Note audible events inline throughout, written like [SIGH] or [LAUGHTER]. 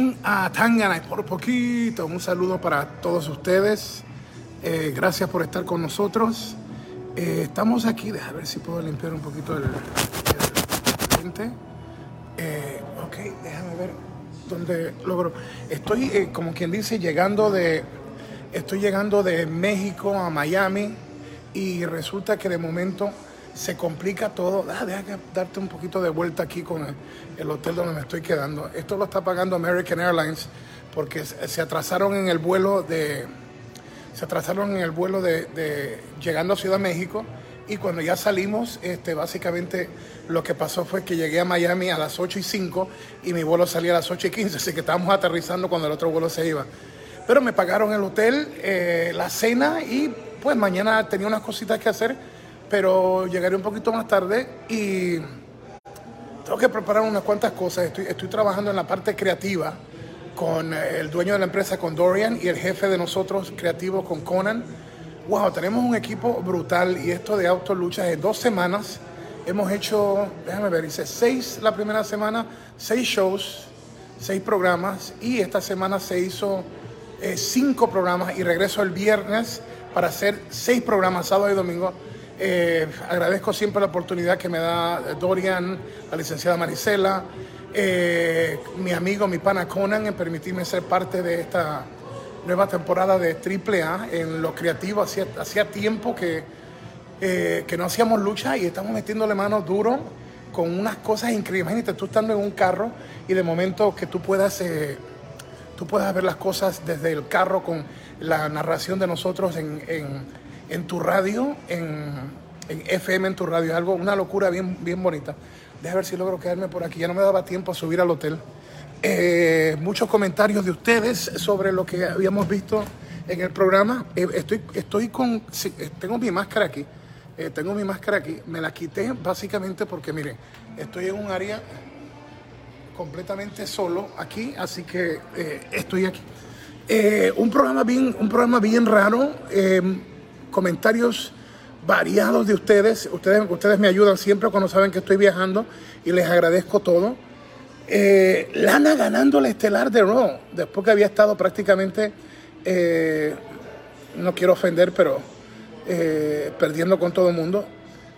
un Atangana y por poquito. Un saludo para todos ustedes. Eh, gracias por estar con nosotros. Eh, estamos aquí, déjame ver si puedo limpiar un poquito el, eh, ok, déjame ver dónde logro. Estoy, como quien dice, llegando de, estoy llegando de México a Miami y resulta que de momento se complica todo. Ah, deja darte un poquito de vuelta aquí con el, hotel donde me estoy quedando. Esto lo está pagando American Airlines porque se atrasaron en el vuelo de se atrasaron en el vuelo de, llegando a Ciudad México y cuando ya salimos, este, básicamente lo que pasó fue que llegué a Miami a las 8 y 5 y mi vuelo salía a las 8 y 15, así que estábamos aterrizando cuando el otro vuelo se iba. Pero me pagaron el hotel, eh, la cena y pues mañana tenía unas cositas que hacer pero llegaré un poquito más tarde y tengo que preparar unas cuantas cosas. Estoy, estoy trabajando en la parte creativa con eh, el dueño de la empresa, con Dorian, y el jefe de nosotros creativos, con Conan. Wow, tenemos un equipo brutal y esto de autoluchas en dos semanas hemos hecho, déjame ver, hice seis la primera semana, seis shows, seis programas y esta semana se hizo eh, cinco programas y regreso el viernes para hacer seis programas, sábado y domingo eh, agradezco siempre la oportunidad que me da Dorian, la licenciada Marisela, eh, mi amigo, mi pana Conan, en permitirme ser parte de esta nueva temporada de AAA en lo creativo. Hacía, tiempo que, eh, que no hacíamos lucha y estamos metiéndole manos duro con unas cosas increíbles. Imagínate tú estando en un carro y de momento que tú puedas, tú puedas ver las cosas desde el carro con la narración de nosotros en tu radio, en, FM en tu radio. Es algo, una locura bien, bien bonita. Deja ver si logro quedarme por aquí. Ya no me daba tiempo a subir al hotel. Eh, muchos comentarios de ustedes sobre lo que habíamos visto en el programa. Eh, estoy, estoy con, eh, tengo mi máscara aquí. tengo mi máscara aquí. Me la quité básicamente porque, miren, estoy en un área completamente solo aquí, así que estoy aquí. un programa bien, un programa bien raro comentarios variados de ustedes. Ustedes, ustedes me ayudan siempre cuando saben que estoy viajando y les agradezco todo. Eh, Lana ganando el estelar de Raw, después que había estado prácticamente, eh, no quiero ofender, pero eh, perdiendo con todo el mundo.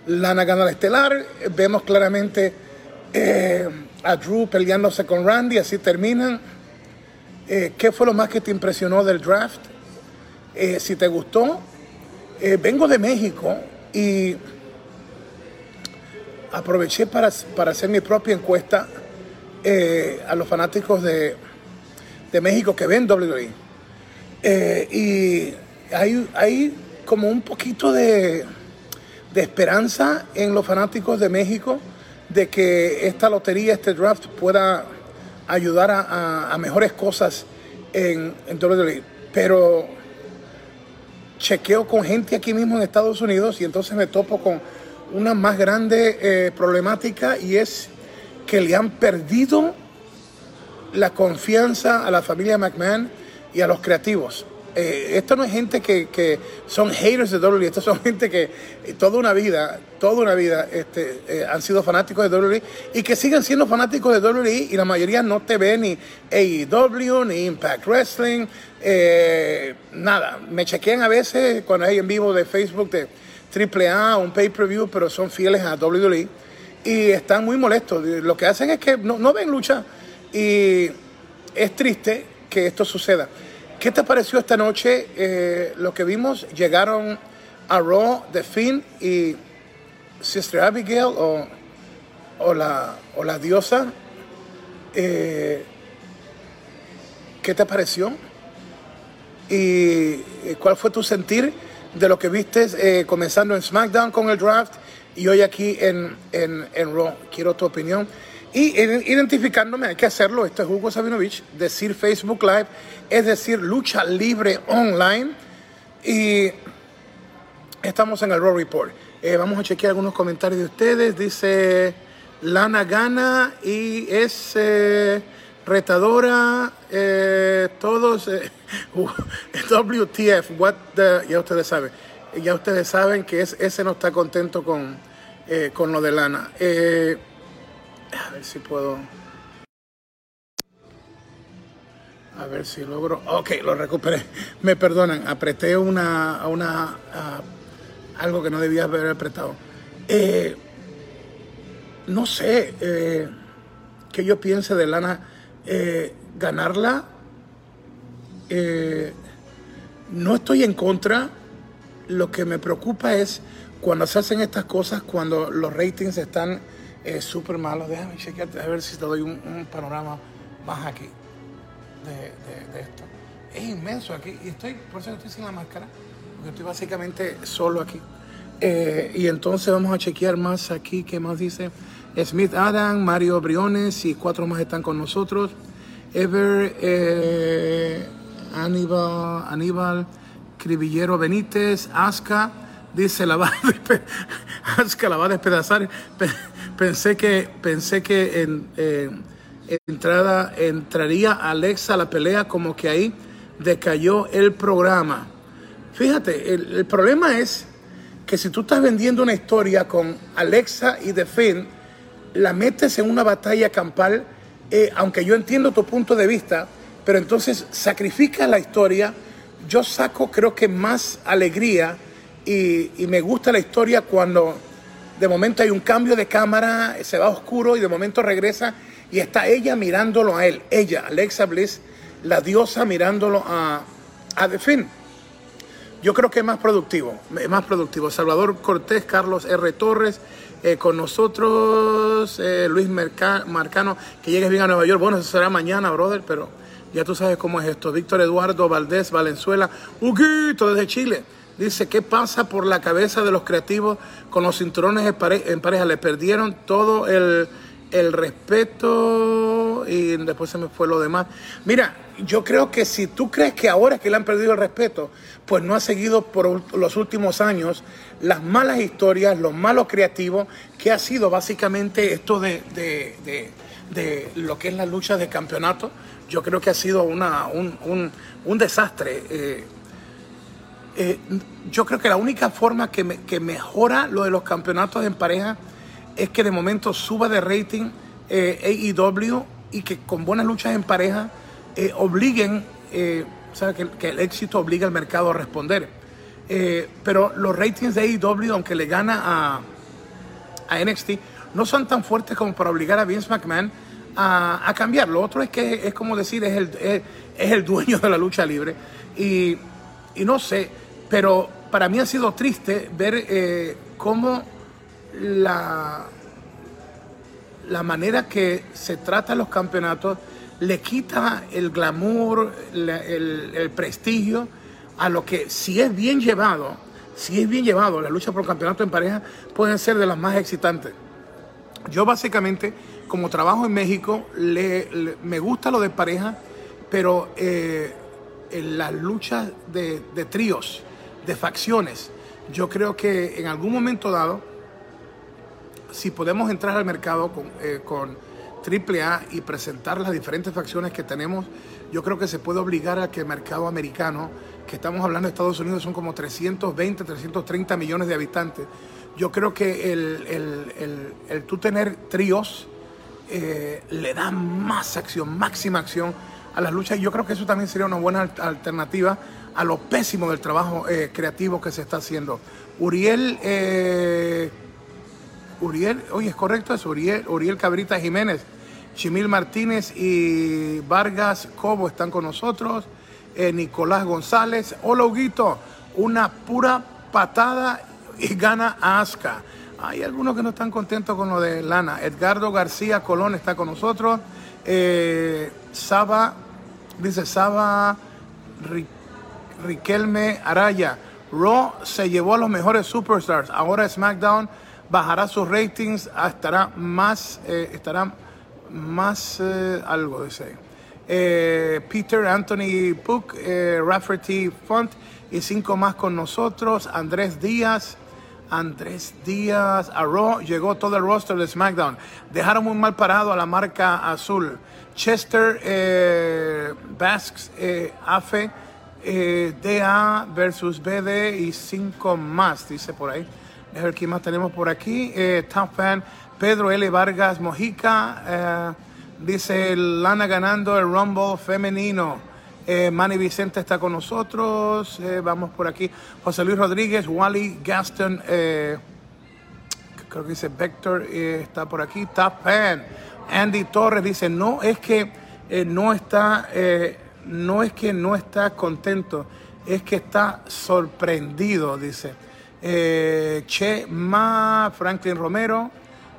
Lana gana el estelar, vemos claramente a Drew peleándose con Randy, así terminan. ¿Qué fue lo más que te impresionó del draft? si te gustó, eh, vengo de México y aproveché para, hacer mi propia encuesta eh, a los fanáticos de, México que ven WWE. Eh, y hay, hay, como un poquito de, esperanza en los fanáticos de México de que esta lotería, este draft pueda ayudar a, mejores cosas en, en WWE. Pero chequeo con gente aquí mismo en Estados Unidos y entonces me topo con una más grande eh, problemática y es que le han perdido la confianza a la familia McMahon y a los creativos. Eh, esto no es gente que, son haters de WWE, esto son [LAUGHS] gente que eh, toda una vida, toda una vida este, han sido fanáticos de WWE y que siguen siendo fanáticos de WWE y la mayoría no te ve ni AEW, ni Impact Wrestling, eh, nada, me chequean a veces cuando hay en vivo de Facebook de AAA, un pay-per-view, pero son fieles a WWE y están muy molestos. Lo que hacen es que no, ven lucha y es triste que esto suceda. ¿Qué te pareció esta noche eh, lo que vimos? Llegaron a Raw, The Finn y Sister Abigail o, o, la, o la diosa. Eh, ¿Qué te pareció? ¿Y cuál fue tu sentir de lo que viste eh, comenzando en SmackDown con el draft y hoy aquí en, en, en Raw? Quiero tu opinión. Y identificándome, hay que hacerlo, esto es Hugo Sabinovich, decir Facebook Live, es decir, lucha libre online. Y estamos en el Raw Report. Eh, vamos a chequear algunos comentarios de ustedes. Dice Lana Gana y es... Eh, retadora, eh, todos, [LAUGHS] WTF, what ya ustedes saben, ya ustedes saben que es, ese no está contento con, con lo de Lana. A ver si puedo. A ver si logro. Ok, lo recuperé. Me perdonan, apreté una, una algo que no debía haber apretado. Eh, no sé eh, qué yo piense de Lana. Eh, ganarla. no estoy en contra. Lo que me preocupa es cuando se hacen estas cosas, cuando los ratings están súper malos. Déjame chequear, a ver si te doy un panorama más aquí de, esto. Es inmenso aquí y estoy, por eso estoy sin la máscara, porque estoy básicamente solo aquí. Eh, y entonces vamos a chequear más aquí, ¿qué más dice? Smith Adam, Mario Briones y cuatro más están con nosotros. Ever, eh, Aníbal, Aníbal, Cribillero Benítez, Aska, dice la va a, [LAUGHS] la va a despedazar. Pensé que, pensé que en, eh, entrada, entraría Alexa a la pelea como que ahí decayó el programa. Fíjate, el, problema es que si tú estás vendiendo una historia con Alexa y The Finn, la metes en una batalla campal, eh, aunque yo entiendo tu punto de vista, pero entonces sacrifica la historia. Yo saco creo que más alegría y me gusta la historia cuando de momento hay un cambio de cámara, se va oscuro y de momento regresa y está ella mirándolo a él, ella, Alexa Bliss, la diosa mirándolo a, a The Yo creo que es más productivo, es más productivo. Salvador Cortés, Carlos R. Torres, eh, con nosotros, eh, Luis Marcano, que llegues bien a Nueva York. Bueno, eso será mañana, brother, pero ya tú sabes cómo es esto. Víctor Eduardo Valdés, Valenzuela, Huguito desde Chile. Dice, ¿qué pasa por la cabeza de los creativos con los cinturones en pareja? Le perdieron todo el el respeto y después se me fue lo demás. Mira, yo creo que si tú crees que ahora que le han perdido el respeto, pues no ha seguido por los últimos años las malas historias, los malos creativos, que ha sido básicamente esto de, lo que es la lucha de campeonato. Yo creo que ha sido una, un, desastre. Eh, eh, yo creo que la única forma que, que mejora lo de los campeonatos en pareja es que de momento suba de rating eh, AEW y que con buenas luchas en pareja eh, obliguen, eh, que, el éxito obliga al mercado a responder. Pero los ratings de AEW, aunque le gana a, NXT, no son tan fuertes como para obligar a Vince McMahon a, a cambiar. Lo otro es que es como decir, es el, es, el dueño de la lucha libre. Y, no sé, pero para mí ha sido triste ver cómo la, la manera que se trata los campeonatos le quita el glamour, el, prestigio a lo que si es bien llevado, si es bien llevado, la lucha por campeonato en pareja pueden ser de las más excitantes. Yo básicamente, como trabajo en México, me gusta lo de pareja, pero eh, en las luchas de tríos, de facciones, yo creo que en algún momento dado si podemos entrar al mercado con, eh, con AAA y presentar las diferentes facciones que tenemos, yo creo que se puede obligar a que el mercado americano, que estamos hablando de Estados Unidos, son como 320, 330 millones de habitantes. Yo creo que el, el, el, tú tener tríos eh, le da más acción, máxima acción a las luchas. Yo creo que eso también sería una buena alternativa a lo pésimo del trabajo eh, creativo que se está haciendo. Uriel eh, Uriel, oye, es correcto, es Uriel, Uriel Cabrita Jiménez, Chimil Martínez y Vargas Cobo están con nosotros, eh, Nicolás González, hola Huguito, una pura patada y gana a Asca. Hay algunos que no están contentos con lo de Lana. Edgardo García Colón está con nosotros. Saba, dice Saba Riquelme Araya. Raw se llevó a los mejores superstars. Ahora SmackDown bajará sus ratings, ah, estará más, eh, estará más eh, algo, dice. Eh, Peter Anthony Puck, Rafferty Font y cinco más con nosotros. Andrés Díaz, Andrés Díaz, a llegó todo el roster de SmackDown. Dejaron muy mal parado a la marca azul. Chester, Basques, Afe, DA versus BD y cinco más, dice por ahí. A ver quién más tenemos por aquí. Eh, Top Fan, Pedro L. Vargas Mojica, eh, Dice Lana ganando el Rumble femenino. Eh, Manny Vicente está con nosotros. Eh, vamos por aquí. José Luis Rodríguez, Wally Gaston, eh, creo que dice Vector, está por aquí. Top Pan. Andy Torres dice, no es que no está, no es que no está contento, es que está sorprendido, dice. che Ma, Franklin Romero.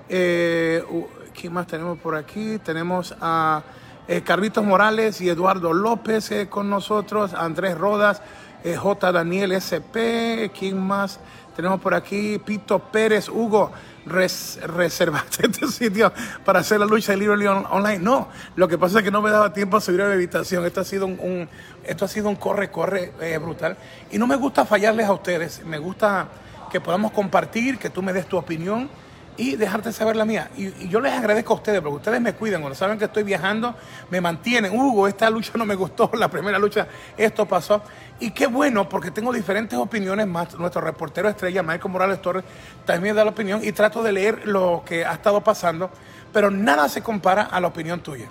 ¿Quién más tenemos por aquí? Tenemos a eh, Carlitos Morales y Eduardo López eh, con nosotros, Andrés Rodas, eh, J. Daniel SP, ¿quién más? Tenemos por aquí Pito Pérez, Hugo, res, reservaste este [LAUGHS] sitio para hacer la lucha de libre online. No, lo que pasa es que no me daba tiempo a subir a la habitación. Esto ha sido un, esto ha sido un corre, corre brutal. Y no me gusta fallarles a ustedes, me gusta que podamos compartir, que tú me des tu opinión y dejarte saber la mía. Y, yo les agradezco a ustedes porque ustedes me cuidan. Cuando saben que estoy viajando, me mantienen. Hugo, esta lucha no me gustó, [LAUGHS] la primera lucha, esto pasó. Y qué bueno, porque tengo diferentes opiniones más. Nuestro reportero estrella, Michael Morales Torres, también da la opinión y trato de leer lo que ha estado pasando, pero nada se compara a la opinión tuya.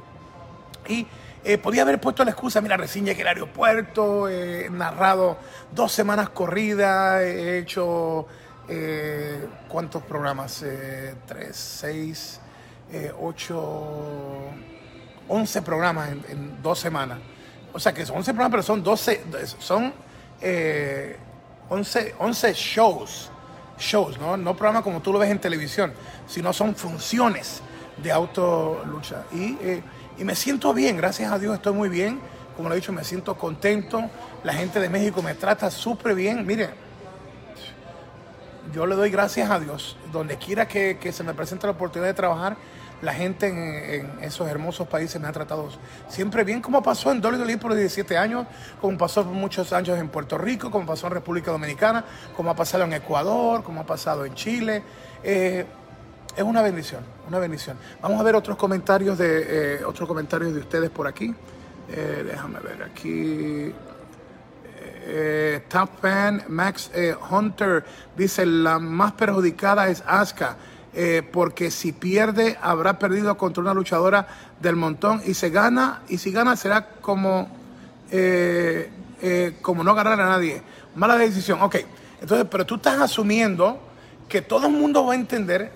Y eh, podía haber puesto la excusa, mira, recién llegué al aeropuerto, he narrado dos semanas corridas, he hecho eh, ¿cuántos programas? Eh, tres, seis, eh, ocho, once programas en, dos semanas. O sea que son once programas, pero son doce, son eh, once, once shows, shows, ¿no? No programas como tú lo ves en televisión, sino son funciones de autolucha. Y, y me siento bien, gracias a Dios estoy muy bien. Como lo he dicho, me siento contento. La gente de México me trata súper bien. Mire, yo le doy gracias a Dios. Donde quiera que, se me presente la oportunidad de trabajar, la gente en, esos hermosos países me ha tratado siempre bien, como pasó en WWE por 17 años, como pasó por muchos años en Puerto Rico, como pasó en República Dominicana, como ha pasado en Ecuador, como ha pasado en Chile. Eh, es una bendición, una bendición. Vamos a ver otros comentarios de, eh, otros comentarios de ustedes por aquí. Eh, déjame ver aquí eh, Top Fan Max eh, Hunter dice la más perjudicada es Asuka. Eh, porque si pierde habrá perdido contra una luchadora del montón y se gana y si gana será como eh, como no ganar a nadie mala decisión ok entonces pero tú estás asumiendo que todo el mundo va a entender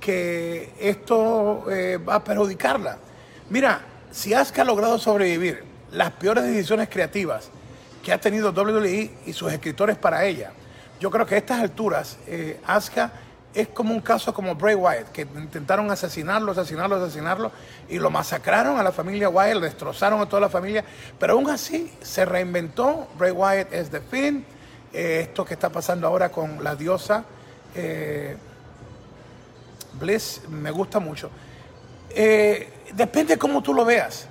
que esto va a perjudicarla mira si Asuka ha logrado sobrevivir las peores decisiones creativas que ha tenido WWE y sus escritores para ella. Yo creo que a estas alturas, eh, Asuka es como un caso como Bray Wyatt, que intentaron asesinarlo, asesinarlo, asesinarlo, y lo masacraron a la familia Wyatt, lo destrozaron a toda la familia, pero aún así se reinventó. Bray Wyatt es de fin. Eh, esto que está pasando ahora con la diosa eh, Bliss me gusta mucho. depende de cómo tú lo veas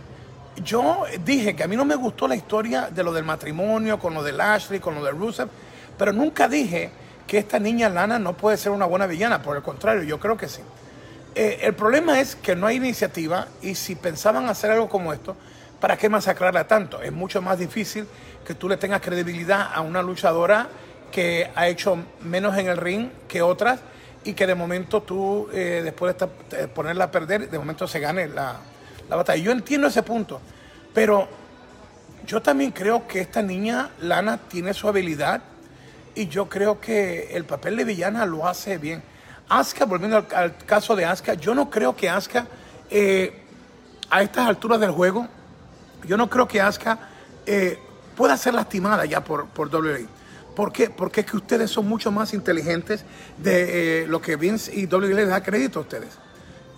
yo dije que a mí no me gustó la historia de lo del matrimonio, con lo de Ashley, con lo de Rusev, pero nunca dije que esta niña Lana no puede ser una buena villana, por el contrario, yo creo que sí. Eh, el problema es que no hay iniciativa y si pensaban hacer algo como esto, ¿para qué masacrarla tanto? Es mucho más difícil que tú le tengas credibilidad a una luchadora que ha hecho menos en el ring que otras y que de momento tú, eh, después de ponerla a perder, de momento se gane la, la batalla. Yo entiendo ese punto, pero yo también creo que esta niña, Lana, tiene su habilidad y yo creo que el papel de villana lo hace bien. Asuka, volviendo al, caso de Asuka, yo no creo que Asuka, eh, a estas alturas del juego, yo no creo que Asuka eh, pueda ser lastimada ya por, por WWE. ¿Por qué? Porque es que ustedes son mucho más inteligentes de eh, lo que Vince y WWE les da crédito a ustedes.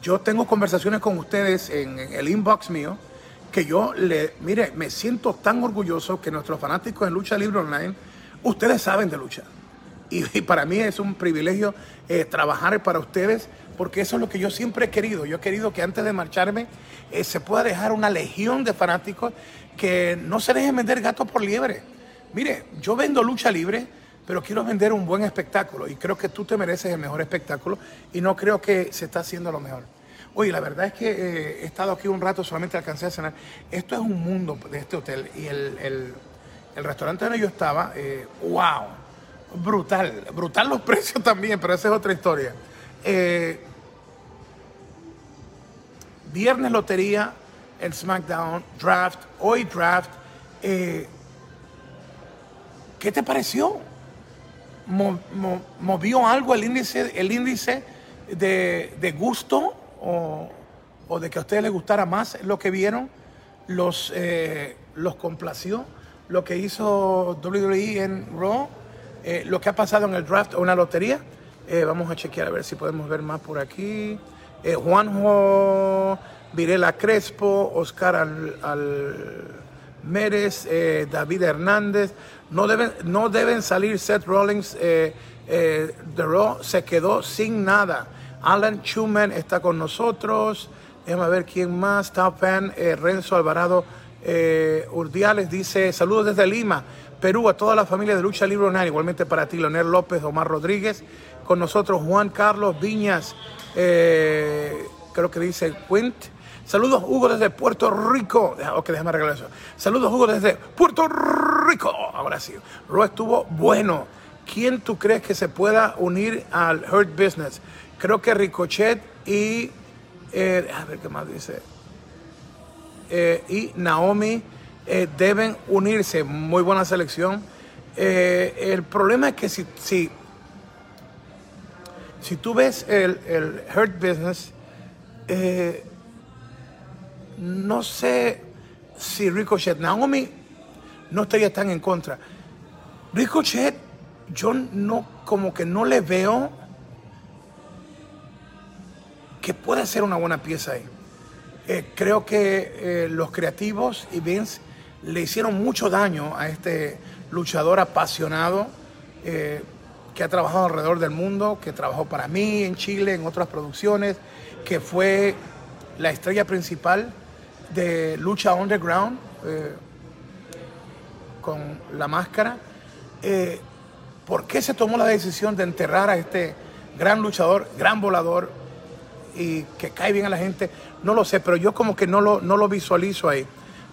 Yo tengo conversaciones con ustedes en, el inbox mío que yo le, mire, me siento tan orgulloso que nuestros fanáticos en Lucha Libre Online, ustedes saben de lucha. Y, para mí es un privilegio eh, trabajar para ustedes porque eso es lo que yo siempre he querido. Yo he querido que antes de marcharme eh, se pueda dejar una legión de fanáticos que no se dejen vender gatos por liebre. Mire, yo vendo lucha libre, pero quiero vender un buen espectáculo y creo que tú te mereces el mejor espectáculo y no creo que se está haciendo lo mejor. Oye, la verdad es que eh, he estado aquí un rato, solamente alcancé a cenar. Esto es un mundo de este hotel y el, restaurante donde yo estaba, eh, wow, brutal, brutal los [LAUGHS] precios también, pero esa es otra historia. Eh, viernes lotería, el SmackDown, draft, hoy draft. ¿Qué te pareció? ¿Movió algo el índice, el índice de, gusto o, de que a ustedes les gustara más lo que vieron? ¿Los, eh, los complació? ¿Lo que hizo WWE en Raw? Eh, ¿Lo que ha pasado en el draft o en la lotería? Eh, vamos a chequear a ver si podemos ver más por aquí. Juanjo Virela Crespo, Oscar Al, Al Mérez, David Hernández, no deben, no deben salir Seth Rollins. Eh, eh, The Raw se quedó sin nada. Alan Schumann está con nosotros. Déjame ver quién más. Top fan. Eh, Renzo Alvarado Urdiales dice: Saludos desde Lima, Perú, a toda la familia de Lucha Libre Online. Igualmente para ti, Leonel López, Omar Rodríguez. Con nosotros, Juan Carlos Viñas. creo que dice Quint. Saludos, Hugo, desde Puerto Rico. Ok, déjame arreglar eso. Saludos, Hugo, desde Puerto Rico. Ahora sí. Ro estuvo bueno. ¿Quién tú crees que se pueda unir al Hurt Business? Creo que Ricochet y. Eh, a ver qué más dice. Eh, y Naomi eh, deben unirse. Muy buena selección. el problema es que si, si, si tú ves el, el Hurt Business, no sé si Ricochet, Naomi no estaría tan en contra. Ricochet, yo no, como que no le veo que pueda ser una buena pieza ahí. Eh, creo que eh, los creativos y Vince le hicieron mucho daño a este luchador apasionado eh, que ha trabajado alrededor del mundo, que trabajó para mí en Chile, en otras producciones, que fue la estrella principal de lucha underground con la máscara. Eh, ¿Por qué se tomó la decisión de enterrar a este gran luchador, gran volador y que cae bien a la gente? No lo sé, pero yo como que no lo, no lo visualizo ahí.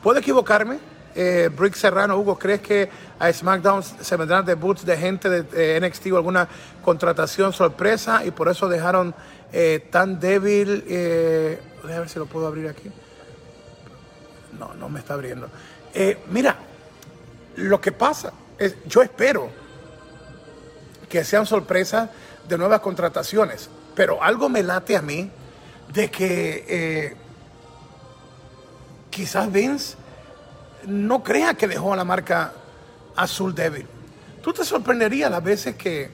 ¿Puedo equivocarme? Eh, Brick Serrano, Hugo, ¿crees que a SmackDown se vendrán debuts de gente de, NXT o alguna contratación sorpresa y por eso dejaron tan débil? a ver si lo puedo abrir aquí no, no me está abriendo. Eh, mira, lo que pasa es, yo espero que sean sorpresas de nuevas contrataciones, pero algo me late a mí de que eh, quizás Vince no crea que dejó a la marca azul débil. Tú te sorprenderías las veces que,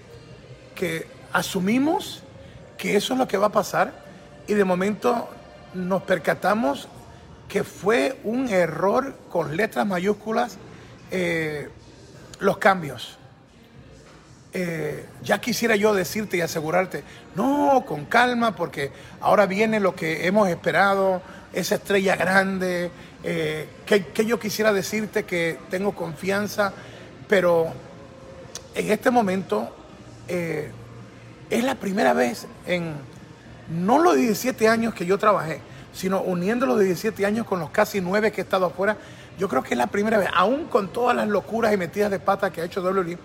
que asumimos que eso es lo que va a pasar y de momento nos percatamos que fue un error con letras mayúsculas eh, los cambios. Eh, ya quisiera yo decirte y asegurarte, no, con calma, porque ahora viene lo que hemos esperado, esa estrella grande, eh, que, yo quisiera decirte que tengo confianza, pero en este momento es la primera vez en no los 17 años que yo trabajé, sino uniendo los 17 años con los casi 9 que he estado afuera, yo creo que es la primera vez, aún con todas las locuras y metidas de pata que ha hecho WWE,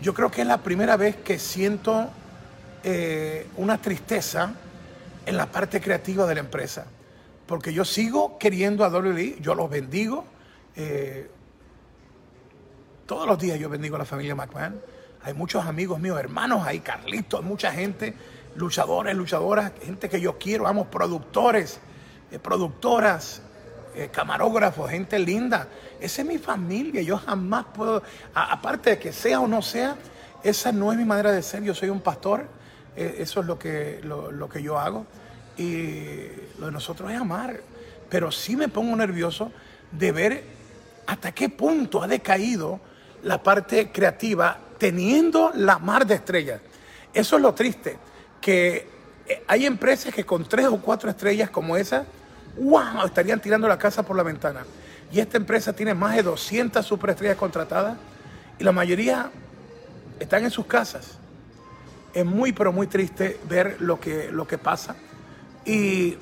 yo creo que es la primera vez que siento eh, una tristeza en la parte creativa de la empresa. Porque yo sigo queriendo a WWE, yo los bendigo. Eh, todos los días yo bendigo a la familia McMahon. Hay muchos amigos míos, hermanos ahí, Carlitos, mucha gente, luchadores, luchadoras, gente que yo quiero, amo, productores. Eh, productoras, eh, camarógrafos, gente linda. Esa es mi familia. Yo jamás puedo, aparte de que sea o no sea, esa no es mi manera de ser. Yo soy un pastor. Eh, eso es lo que, lo, que yo hago. Y lo de nosotros es amar. Pero sí me pongo nervioso de ver hasta qué punto ha decaído la parte creativa teniendo la mar de estrellas. Eso es lo triste, que hay empresas que con tres o cuatro estrellas como esa ¡wow! Estarían tirando la casa por la ventana. Y esta empresa tiene más de 200 superestrellas contratadas y la mayoría están en sus casas. Es muy, pero muy triste ver lo que, lo que pasa. Y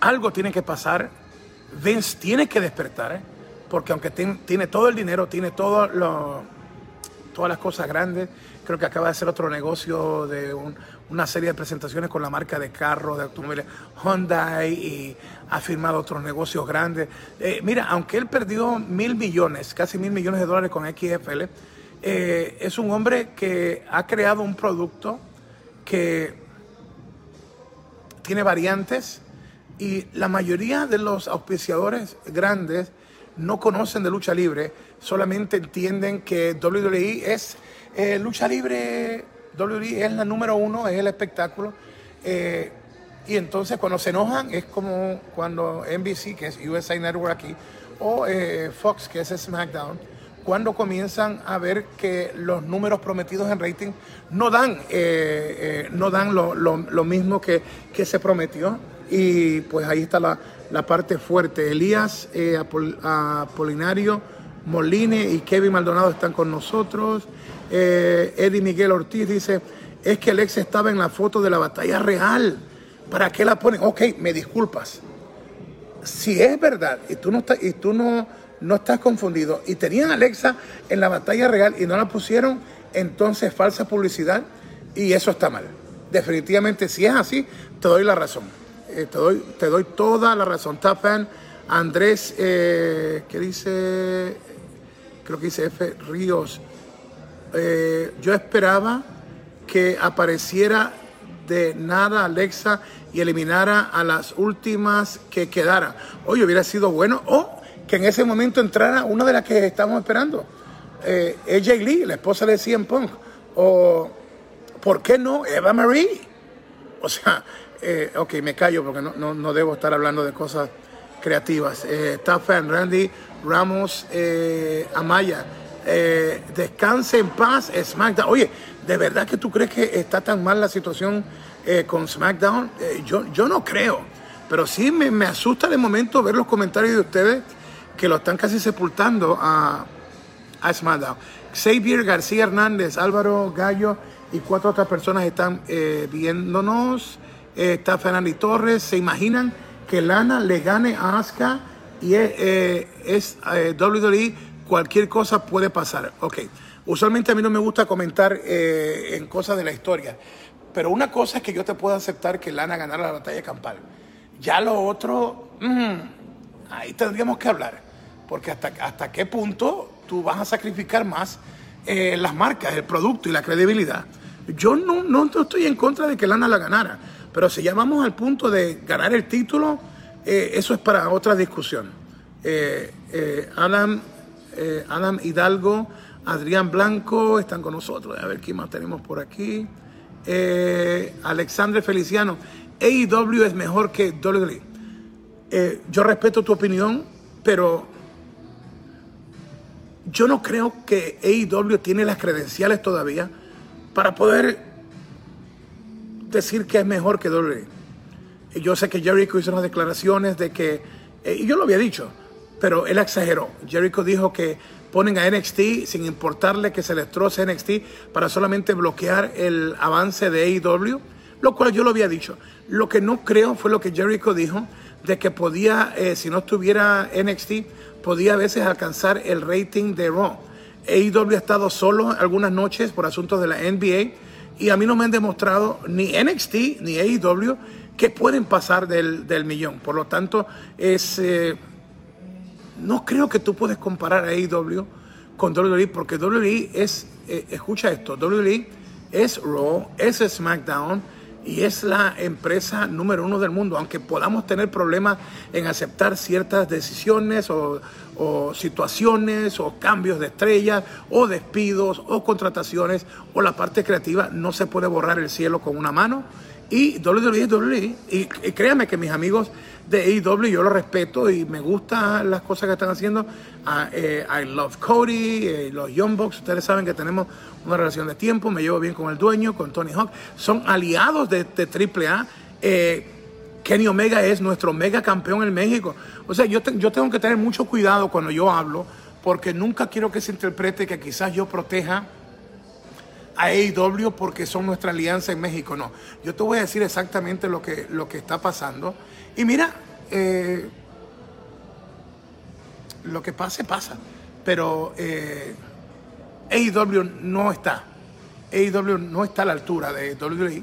algo tiene que pasar. Vince tiene que despertar, porque aunque tiene todo el dinero, tiene todas las cosas grandes. Creo que acaba de hacer otro negocio de una serie de presentaciones con la marca de carros, de automóviles Hyundai y ha firmado otros negocios grandes. Eh, mira, aunque él perdió mil millones, casi mil millones de dólares con XFL, eh, es un hombre que ha creado un producto que tiene variantes y la mayoría de los auspiciadores grandes no conocen de lucha libre, solamente entienden que WWE es eh, lucha libre, WWE es la número uno, es el espectáculo. Eh, y entonces cuando se enojan es como cuando NBC, que es USA Network aquí, o eh, Fox, que es SmackDown, cuando comienzan a ver que los números prometidos en rating no dan, no dan lo, mismo que, que se prometió. Y pues ahí está la, la parte fuerte. Elías eh, Apolinario Moline y Kevin Maldonado están con nosotros. Eh, Eddie Miguel Ortiz dice, es que Alex estaba en la foto de la batalla real. ¿Para qué la ponen? Ok, me disculpas. Si es verdad y tú no estás, y tú no, no estás confundido y tenían Alexa en la batalla real y no la pusieron, entonces falsa publicidad y eso está mal. Definitivamente, si es así, te doy la razón. Eh, te, doy, te doy toda la razón. Tapan, Andrés, eh, ¿qué dice? Creo que dice F. Ríos. Eh, yo esperaba que apareciera de nada Alexa y eliminara a las últimas que quedaran. Oye, hubiera sido bueno. O que en ese momento entrara una de las que estamos esperando. Eh, AJ Lee, la esposa de CM Punk. O, ¿por qué no? Eva Marie. O sea, eh, ok, me callo porque no, debo estar hablando de cosas creativas. Eh, Fan, Randy Ramos eh, Amaya, eh, descanse en paz, SmackDown. Oye, ¿de verdad que tú crees que está tan mal la situación con SmackDown? yo, yo no creo, pero sí me, me, asusta de momento ver los comentarios de ustedes que lo están casi sepultando a, a SmackDown. Xavier García Hernández, Álvaro Gallo y cuatro otras personas están viéndonos está Fernando Torres. ¿Se imaginan que Lana le gane a Asuka y es, eh, es eh, WWE? Cualquier cosa puede pasar. Ok. Usualmente a mí no me gusta comentar eh, en cosas de la historia, pero una cosa es que yo te puedo aceptar que Lana ganara la batalla campal. Ya lo otro, ahí tendríamos que hablar, porque hasta, hasta qué punto tú vas a sacrificar más las marcas, el producto y la credibilidad. Yo no, no estoy en contra de que Lana la ganara. Pero si ya vamos al punto de ganar el título, eh, eso es para otra discusión. Eh, eh, Adam, Hidalgo, Adrián Blanco están con nosotros. A ver quién más tenemos por aquí. Alexandre Feliciano, AEW es mejor que WWE. yo respeto tu opinión, pero yo no creo que AEW tiene las credenciales todavía para poder decir que es mejor que WWE. Yo sé que Jericho hizo unas declaraciones de que, eh, y yo lo había dicho, pero él exageró. Jericho dijo que ponen a NXT sin importarle que se les troce NXT para solamente bloquear el avance de AEW, lo cual yo lo había dicho. Lo que no creo fue lo que Jericho dijo, de que podía, eh, si no estuviera NXT, podía a veces alcanzar el rating de Raw. AEW ha estado solo algunas noches por asuntos de la NBA y a mí no me han demostrado ni NXT ni AEW que pueden pasar del, millón. Por lo tanto, es, eh, no creo que tú puedes comparar a AEW con WWE porque WWE es, eh, escucha esto, WWE es Raw, es SmackDown y es la empresa número uno del mundo, aunque podamos tener problemas en aceptar ciertas decisiones o, situaciones o cambios de estrellas o despidos o contrataciones o la parte creativa, no se puede borrar el cielo con una mano. Y WWE. Y, y créanme que mis amigos de AEW, yo lo respeto y me gustan las cosas que están haciendo. Ah, eh, I love Cody, eh, los Young Bucks, ustedes saben que tenemos una relación de tiempo, me llevo bien con el dueño, con Tony Hawk, son aliados de, AAA. Eh, Kenny Omega es nuestro mega campeón en México. O sea, yo, yo tengo que tener mucho cuidado cuando yo hablo, porque nunca quiero que se interprete que quizás yo proteja a AEW porque son nuestra alianza en México. No, yo te voy a decir exactamente lo que, lo que está pasando. Y mira, eh, lo que pase, pasa. Pero eh, AEW no está. AEW no está a la altura de WWE.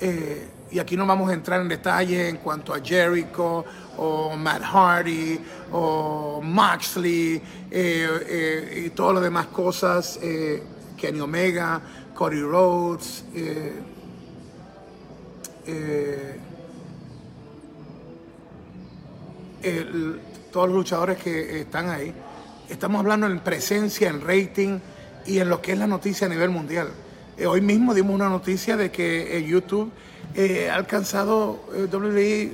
Eh, y aquí no vamos a entrar en detalle en cuanto a Jericho o Matt Hardy o Moxley eh, y todas las demás cosas, Kenny Omega, Cody Rhodes, todos los luchadores que están ahí. Estamos hablando en presencia, en rating y en lo que es la noticia a nivel mundial. Eh, hoy mismo dimos una noticia de que eh, YouTube eh, ha alcanzado WWE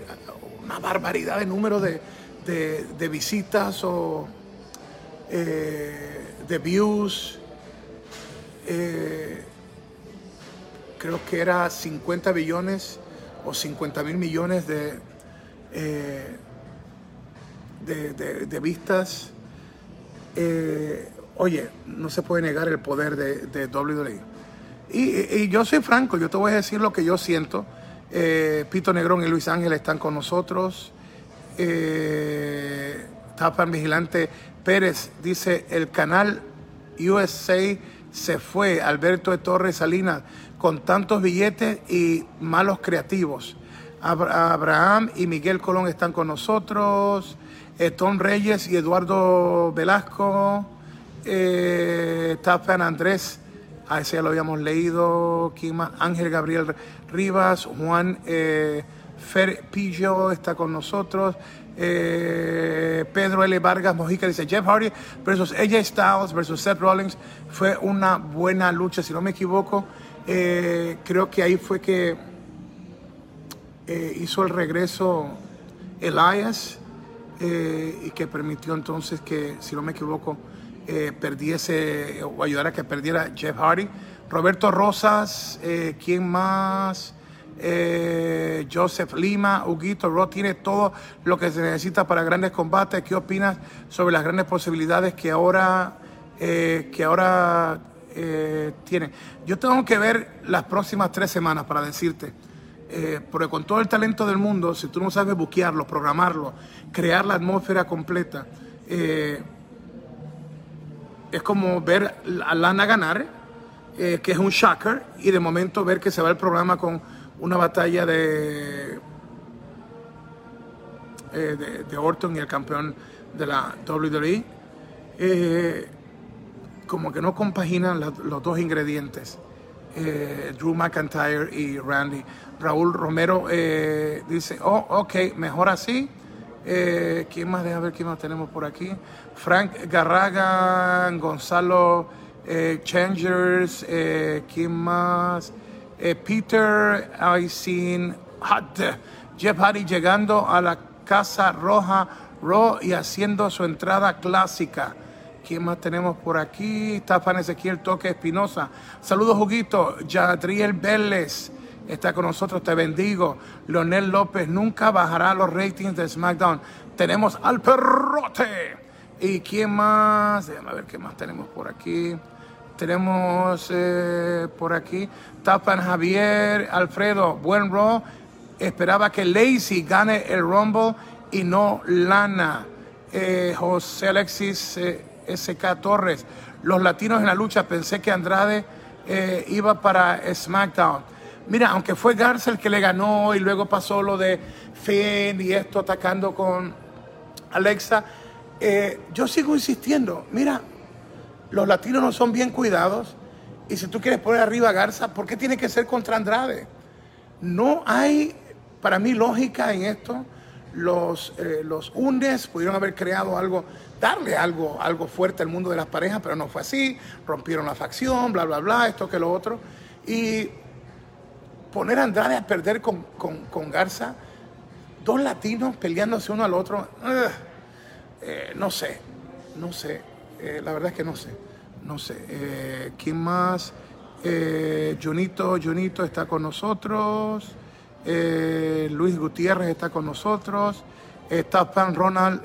una barbaridad de número de, de, visitas o de views. Creo que era 50 billones o 50 mil millones de, de, vistas. oye, no se puede negar el poder de, de WWE. Y, yo soy franco, yo te voy a decir lo que yo siento. Eh, Pito Negrón y Luis Ángel están con nosotros. Eh, Tapan Vigilante Pérez dice, el canal USA se fue, Alberto de Torres Salinas, con tantos billetes y malos creativos. Abraham y Miguel Colón están con nosotros. Tom Reyes y Eduardo Velasco. Eh, Andrés a ese ya lo habíamos leído. Ángel Gabriel Rivas, Juan eh, Fer Pillo está con nosotros. Eh, Pedro L. Vargas Mojica dice Jeff Hardy versus AJ Styles versus Seth Rollins fue una buena lucha, si no me equivoco. Eh, creo que ahí fue que hizo el regreso Elias y que permitió entonces que, si no me equivoco, eh, perdiese o ayudara a que perdiera Jeff Hardy. Roberto Rosas, eh, ¿quién más? Eh, Joseph Lima, Huguito Ro tiene todo lo que se necesita para grandes combates. ¿Qué opinas sobre las grandes posibilidades que ahora, que ahora tiene? Yo tengo que ver las próximas tres semanas para decirte. porque con todo el talento del mundo, si tú no sabes buquearlo, programarlo, crear la atmósfera completa, es como ver a Lana ganar, eh, que es un shocker, y de momento ver que se va el programa con una batalla de, eh, de, Orton y el campeón de la WWE. Eh, como que no compaginan los dos ingredientes, Drew McIntyre y Randy. Raúl Romero dice, oh, ok, mejor así. ¿Quién más? Deja ver quién más tenemos por aquí. Frank Garraga, Gonzalo eh, Changers, eh, ¿quién más? Eh, Peter Aisin, Jeff Hardy llegando a la Casa Roja Raw y haciendo su entrada clásica. ¿Quién más tenemos por aquí? Está Fan Ezequiel Toque Espinosa. Saludos, Juguito. Yadriel Vélez está con nosotros. Te bendigo. Leonel López nunca bajará los ratings de SmackDown. Tenemos al perrote. ¿Y quién más? Déjame ver qué más tenemos por aquí. Tenemos eh, por aquí Tapan Javier, Alfredo, buen Raw. Esperaba que Lacey gane el Rumble y no Lana. Eh, José Alexis eh, SK Torres. Los latinos en la lucha, pensé que Andrade iba para SmackDown. Mira, aunque fue Garza el que le ganó y luego pasó lo de Finn y esto atacando con Alexa, yo sigo insistiendo, mira, los latinos no son bien cuidados y si tú quieres poner arriba a Garza, ¿por qué tiene que ser contra Andrade? No hay, para mí, lógica en esto. Los, eh, los UNES pudieron haber creado algo, darle algo, algo fuerte al mundo de las parejas, pero no fue así. Rompieron la facción, bla, bla, bla, esto que lo otro. Y poner a Andrade a perder con, Garza, dos latinos peleándose uno al otro. Eh, no sé, no sé, eh, la verdad es que no sé, no sé. Eh, ¿Quién más? Junito, Junito está con nosotros, Luis Gutiérrez está con nosotros, está Ronald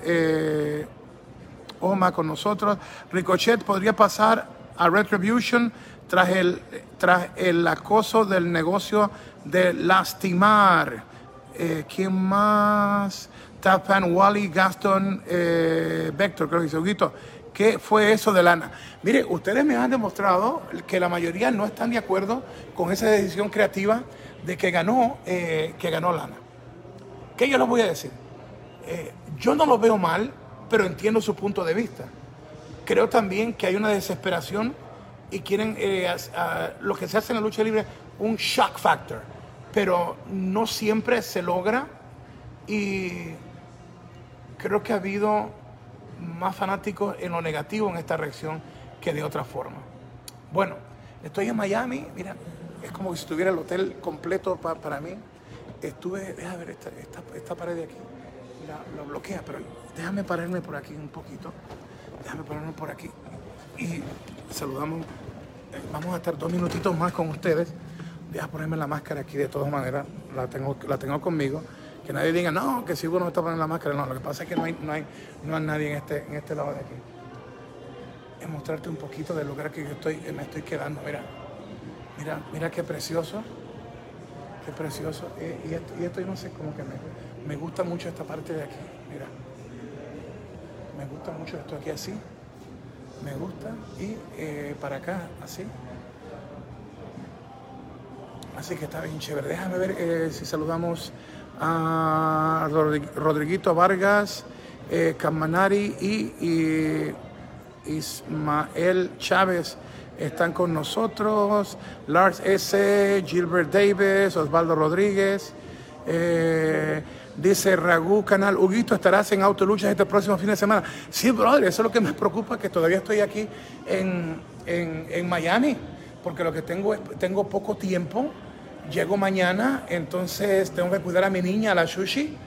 Oma con nosotros. Ricochet podría pasar a Retribution tras el, tras el acoso del negocio de lastimar. ¿Quién más? Tapan, Wally, Gaston, eh, Vector, creo que dice, ¿Qué fue eso de Lana? Mire, ustedes me han demostrado que la mayoría no están de acuerdo con esa decisión creativa de que ganó, eh, que ganó Lana. ¿Qué yo les voy a decir? Eh, yo no lo veo mal, pero entiendo su punto de vista. Creo también que hay una desesperación y quieren eh, lo que se hace en la lucha libre, un shock factor, pero no siempre se logra y creo que ha habido más fanáticos en lo negativo en esta reacción que de otra forma. Bueno, estoy en Miami, mira, es como si estuviera el hotel completo para mí. Estuve, déjame ver esta, esta, pared de aquí, la, bloquea, pero déjame pararme por aquí un poquito, déjame pararme por aquí y saludamos. Eh, vamos a estar dos minutitos más con ustedes. Deja ponerme la máscara aquí de todas maneras, la tengo, la tengo conmigo que nadie diga, no, que si uno no está poniendo la máscara. No, lo que pasa es que no hay, no hay, no hay nadie en este, en este lado de aquí. Es mostrarte un poquito del lugar que yo estoy, me estoy quedando. Mira, mira, mira qué precioso. Qué precioso. Eh, y, esto, y esto yo no sé, como que me, me gusta mucho esta parte de aquí. Mira. Me gusta mucho esto aquí así. Me gusta. Y eh, para acá, así. Así que está bien chévere. Déjame ver eh, si saludamos a Rodriguito Vargas, eh, Camanari y, Ismael Chávez están con nosotros, Lars S., Gilbert Davis, Osvaldo Rodríguez, eh, dice Ragú Canal, Huguito, ¿estarás en Autoluchas este próximo fin de semana? Sí, brother, eso es lo que me preocupa, que todavía estoy aquí en, en Miami, porque lo que tengo es, tengo poco tiempo, Llego mañana, entonces tengo que cuidar a mi niña, a la sushi,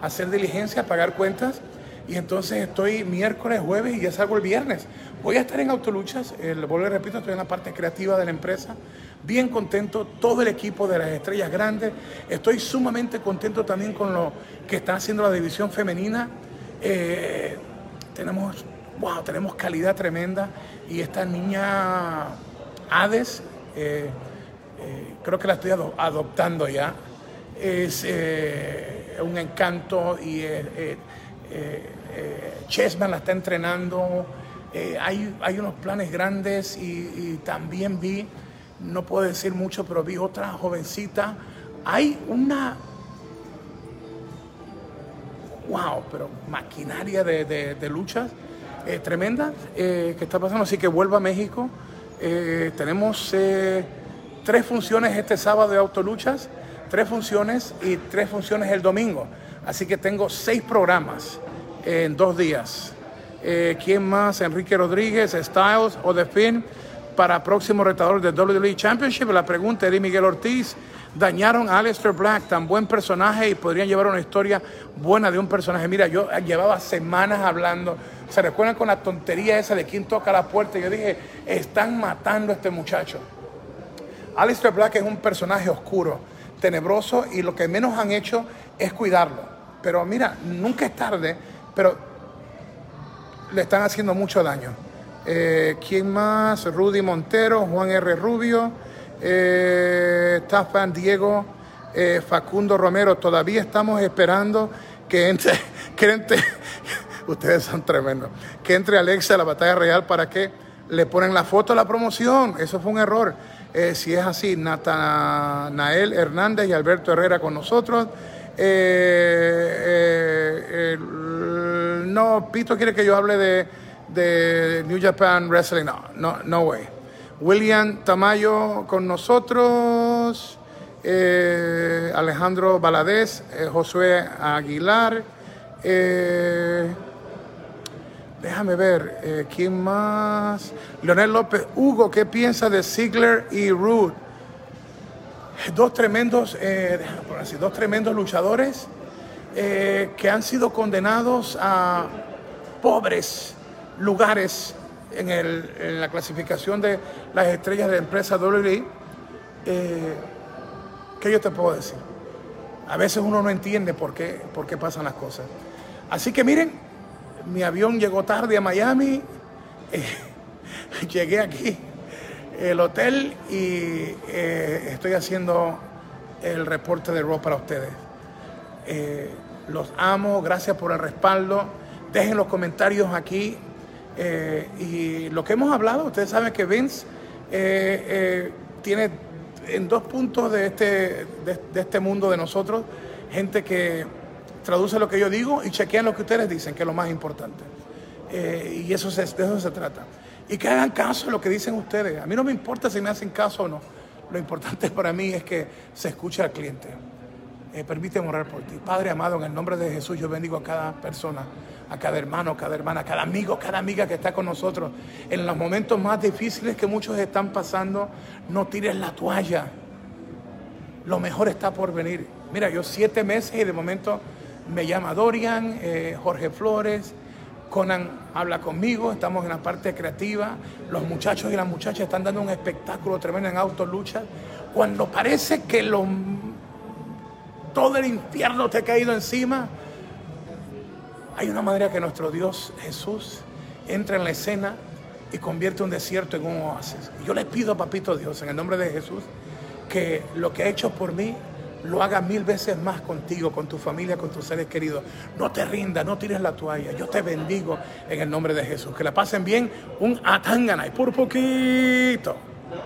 hacer diligencia, pagar cuentas. Y entonces estoy miércoles, jueves y ya salgo el viernes. Voy a estar en Autoluchas, eh, vuelvo y repito, estoy en la parte creativa de la empresa. Bien contento, todo el equipo de las estrellas grandes. Estoy sumamente contento también con lo que está haciendo la división femenina. Eh, tenemos, wow, tenemos calidad tremenda. Y esta niña Hades, eh, eh, creo que la estoy adoptando ya. Es eh, un encanto y eh, Chessman la está entrenando. hay, hay unos planes grandes y, también vi, no puedo decir mucho, pero vi otra jovencita. Hay una wow, pero maquinaria de, de, luchas tremenda que está pasando. Así que vuelvo a México. tenemos tres funciones este sábado de autoluchas, tres funciones y tres funciones el domingo. Así que tengo seis programas en dos días. Eh, ¿Quién más? Enrique Rodríguez, Styles o The Finn para próximo retador de WWE Championship. La pregunta de Miguel Ortiz. Dañaron a Aleister Black, tan buen personaje, y podrían llevar una historia buena de un personaje. Mira, yo llevaba semanas hablando. ¿Se recuerdan con la tontería esa de quién toca la puerta? Yo dije, están matando a este muchacho. Alistair Black es un personaje oscuro, tenebroso y lo que menos han hecho es cuidarlo. Pero mira, nunca es tarde, pero le están haciendo mucho daño. Eh, ¿Quién más? Rudy Montero, Juan R. Rubio, eh, Tafan Diego, eh, Facundo Romero. Todavía estamos esperando que entre, [LAUGHS] que entre [LAUGHS] ustedes son tremendos, que entre Alexa a la batalla real para que le ponen la foto a la promoción. Eso fue un error. Eh, si es así, Natanael Hernández y Alberto Herrera con nosotros. Eh, eh, no, Pito quiere que yo hable de, de, New Japan Wrestling. No, no, no way. William Tamayo con nosotros. Alejandro Baladés, Josué Aguilar. Déjame ver, eh, ¿quién más? Leonel López. Hugo, ¿qué piensa de Ziggler y Rude? Dos tremendos, eh, dos tremendos luchadores eh, que han sido condenados a pobres lugares en, en, la clasificación de las estrellas de la empresa WWE. ¿Qué yo te puedo decir? A veces uno no entiende por qué, por qué pasan las cosas. Así que miren, mi avión llegó tarde a Miami, eh, [LAUGHS] llegué aquí, el hotel, y eh, estoy haciendo el reporte de Raw para ustedes. Eh, los amo, gracias por el respaldo. Dejen los comentarios aquí y lo que hemos hablado, ustedes saben que Vince tiene en dos puntos de este, de, este mundo de nosotros, gente que traduce lo que yo digo y chequean lo que ustedes dicen, que es lo más importante. y eso de eso se trata. Y que hagan caso a lo que dicen ustedes. A mí no me importa si me hacen caso o no. Lo importante [LAUGHS] para mí es que se escuche al cliente. Eh, permíteme orar por ti. Padre amado, en el nombre de Jesús yo bendigo a cada persona, a cada hermano, cada hermana, cada amigo, cada amiga que está con nosotros. En los momentos más difíciles que muchos están pasando, no tires la toalla. Lo mejor está por venir. Mira, yo siete meses y de momento me llama Dorian, eh, Jorge Flores, Conan habla conmigo, estamos en la parte creativa, los muchachos y las muchachas están dando un espectáculo tremendo en autolucha. Cuando parece que lo todo el infierno te ha caído encima. Hay una manera que nuestro Dios Jesús entra en la escena y convierte un desierto en un oasis. Yo le pido a Papito Dios, en el nombre de Jesús, que lo que ha hecho por mí lo haga mil veces más contigo, con tu familia, con tus seres queridos. No te rindas, no tires la toalla. Yo te bendigo en el nombre de Jesús. Que la pasen bien un atangana por poquito.